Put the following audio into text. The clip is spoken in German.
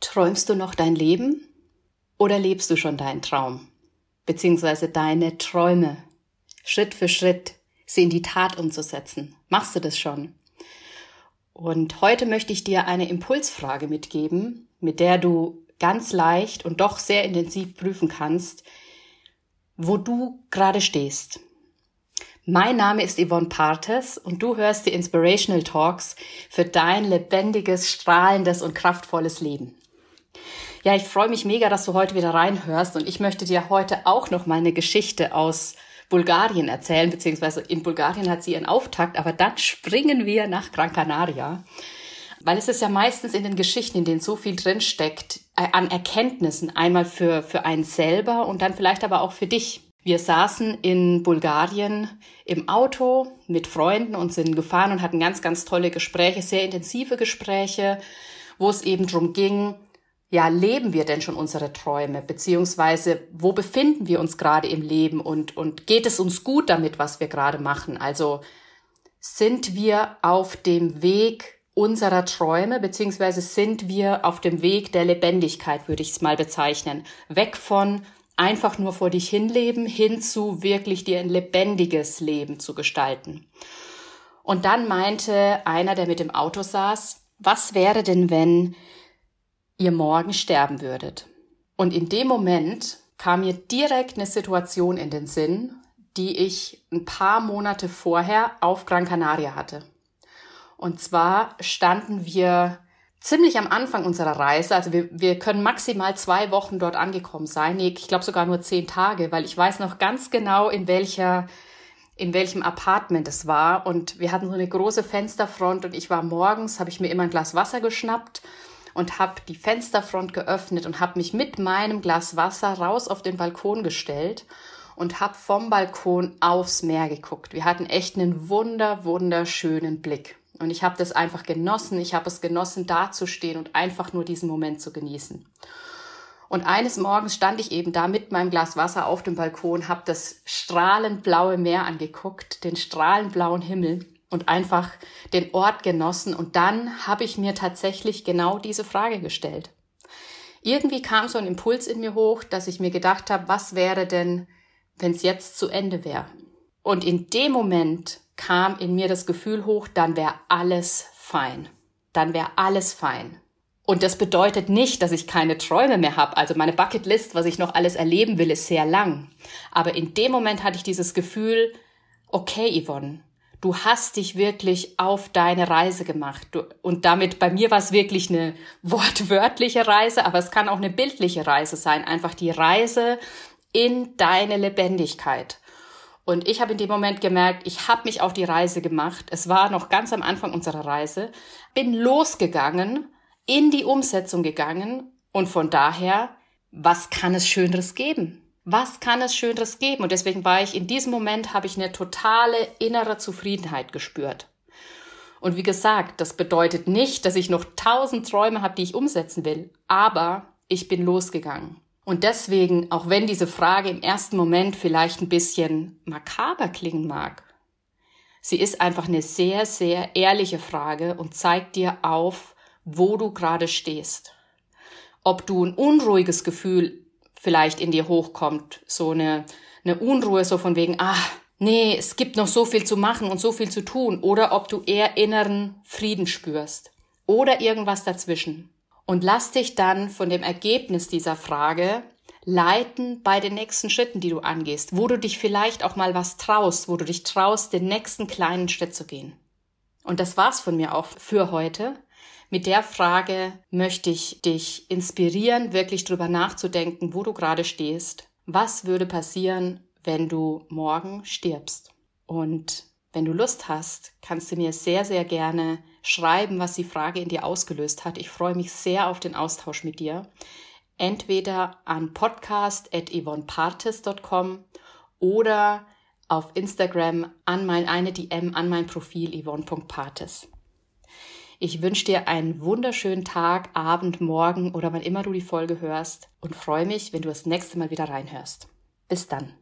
Träumst du noch dein Leben oder lebst du schon deinen Traum? Beziehungsweise deine Träume Schritt für Schritt sie in die Tat umzusetzen. Machst du das schon? Und heute möchte ich dir eine Impulsfrage mitgeben, mit der du ganz leicht und doch sehr intensiv prüfen kannst, wo du gerade stehst. Mein Name ist Yvonne Partes und du hörst die Inspirational Talks für dein lebendiges, strahlendes und kraftvolles Leben. Ja, ich freue mich mega, dass du heute wieder reinhörst und ich möchte dir heute auch noch mal eine Geschichte aus Bulgarien erzählen, beziehungsweise in Bulgarien hat sie ihren Auftakt, aber dann springen wir nach Gran Canaria. Weil es ist ja meistens in den Geschichten, in denen so viel drinsteckt, äh, an Erkenntnissen, einmal für, für einen selber und dann vielleicht aber auch für dich. Wir saßen in Bulgarien im Auto mit Freunden und sind gefahren und hatten ganz, ganz tolle Gespräche, sehr intensive Gespräche, wo es eben drum ging, ja, leben wir denn schon unsere Träume? Beziehungsweise, wo befinden wir uns gerade im Leben und, und geht es uns gut damit, was wir gerade machen? Also, sind wir auf dem Weg unserer Träume, beziehungsweise sind wir auf dem Weg der Lebendigkeit, würde ich es mal bezeichnen. Weg von einfach nur vor dich hinleben, hin zu wirklich dir ein lebendiges Leben zu gestalten. Und dann meinte einer, der mit dem Auto saß, was wäre denn, wenn ihr morgen sterben würdet. Und in dem Moment kam mir direkt eine Situation in den Sinn, die ich ein paar Monate vorher auf Gran Canaria hatte. Und zwar standen wir ziemlich am Anfang unserer Reise, also wir, wir können maximal zwei Wochen dort angekommen sein, nee, ich glaube sogar nur zehn Tage, weil ich weiß noch ganz genau, in welcher in welchem Apartment es war und wir hatten so eine große Fensterfront und ich war morgens, habe ich mir immer ein Glas Wasser geschnappt und habe die Fensterfront geöffnet und habe mich mit meinem Glas Wasser raus auf den Balkon gestellt und habe vom Balkon aufs Meer geguckt. Wir hatten echt einen wunder, wunderschönen Blick. Und ich habe das einfach genossen. Ich habe es genossen, dazustehen und einfach nur diesen Moment zu genießen. Und eines Morgens stand ich eben da mit meinem Glas Wasser auf dem Balkon, habe das strahlend blaue Meer angeguckt, den strahlend blauen Himmel und einfach den Ort genossen. Und dann habe ich mir tatsächlich genau diese Frage gestellt. Irgendwie kam so ein Impuls in mir hoch, dass ich mir gedacht habe, was wäre denn, wenn es jetzt zu Ende wäre? Und in dem Moment kam in mir das Gefühl hoch, dann wäre alles fein. Dann wäre alles fein. Und das bedeutet nicht, dass ich keine Träume mehr habe. Also meine Bucketlist, was ich noch alles erleben will, ist sehr lang. Aber in dem Moment hatte ich dieses Gefühl, okay, Yvonne, du hast dich wirklich auf deine Reise gemacht. Du, und damit, bei mir war es wirklich eine wortwörtliche Reise, aber es kann auch eine bildliche Reise sein. Einfach die Reise in deine Lebendigkeit. Und ich habe in dem Moment gemerkt, ich habe mich auf die Reise gemacht. Es war noch ganz am Anfang unserer Reise. Bin losgegangen, in die Umsetzung gegangen und von daher, was kann es Schöneres geben? Was kann es Schöneres geben? Und deswegen war ich in diesem Moment, habe ich eine totale innere Zufriedenheit gespürt. Und wie gesagt, das bedeutet nicht, dass ich noch tausend Träume habe, die ich umsetzen will, aber ich bin losgegangen. Und deswegen, auch wenn diese Frage im ersten Moment vielleicht ein bisschen makaber klingen mag, sie ist einfach eine sehr, sehr ehrliche Frage und zeigt dir auf, wo du gerade stehst. Ob du ein unruhiges Gefühl vielleicht in dir hochkommt. So eine, eine Unruhe, so von wegen, ah, nee, es gibt noch so viel zu machen und so viel zu tun. Oder ob du eher inneren Frieden spürst. Oder irgendwas dazwischen. Und lass dich dann von dem Ergebnis dieser Frage leiten bei den nächsten Schritten, die du angehst, wo du dich vielleicht auch mal was traust, wo du dich traust, den nächsten kleinen Schritt zu gehen. Und das war's von mir auch für heute. Mit der Frage möchte ich dich inspirieren, wirklich drüber nachzudenken, wo du gerade stehst. Was würde passieren, wenn du morgen stirbst? Und wenn du Lust hast, kannst du mir sehr, sehr gerne schreiben, was die Frage in dir ausgelöst hat. Ich freue mich sehr auf den Austausch mit dir. Entweder an podcast.yvonnepartes.com oder auf Instagram an mein eine DM an mein Profil yvonne.partes. Ich wünsche dir einen wunderschönen Tag, Abend, Morgen oder wann immer du die Folge hörst und freue mich, wenn du das nächste Mal wieder reinhörst. Bis dann.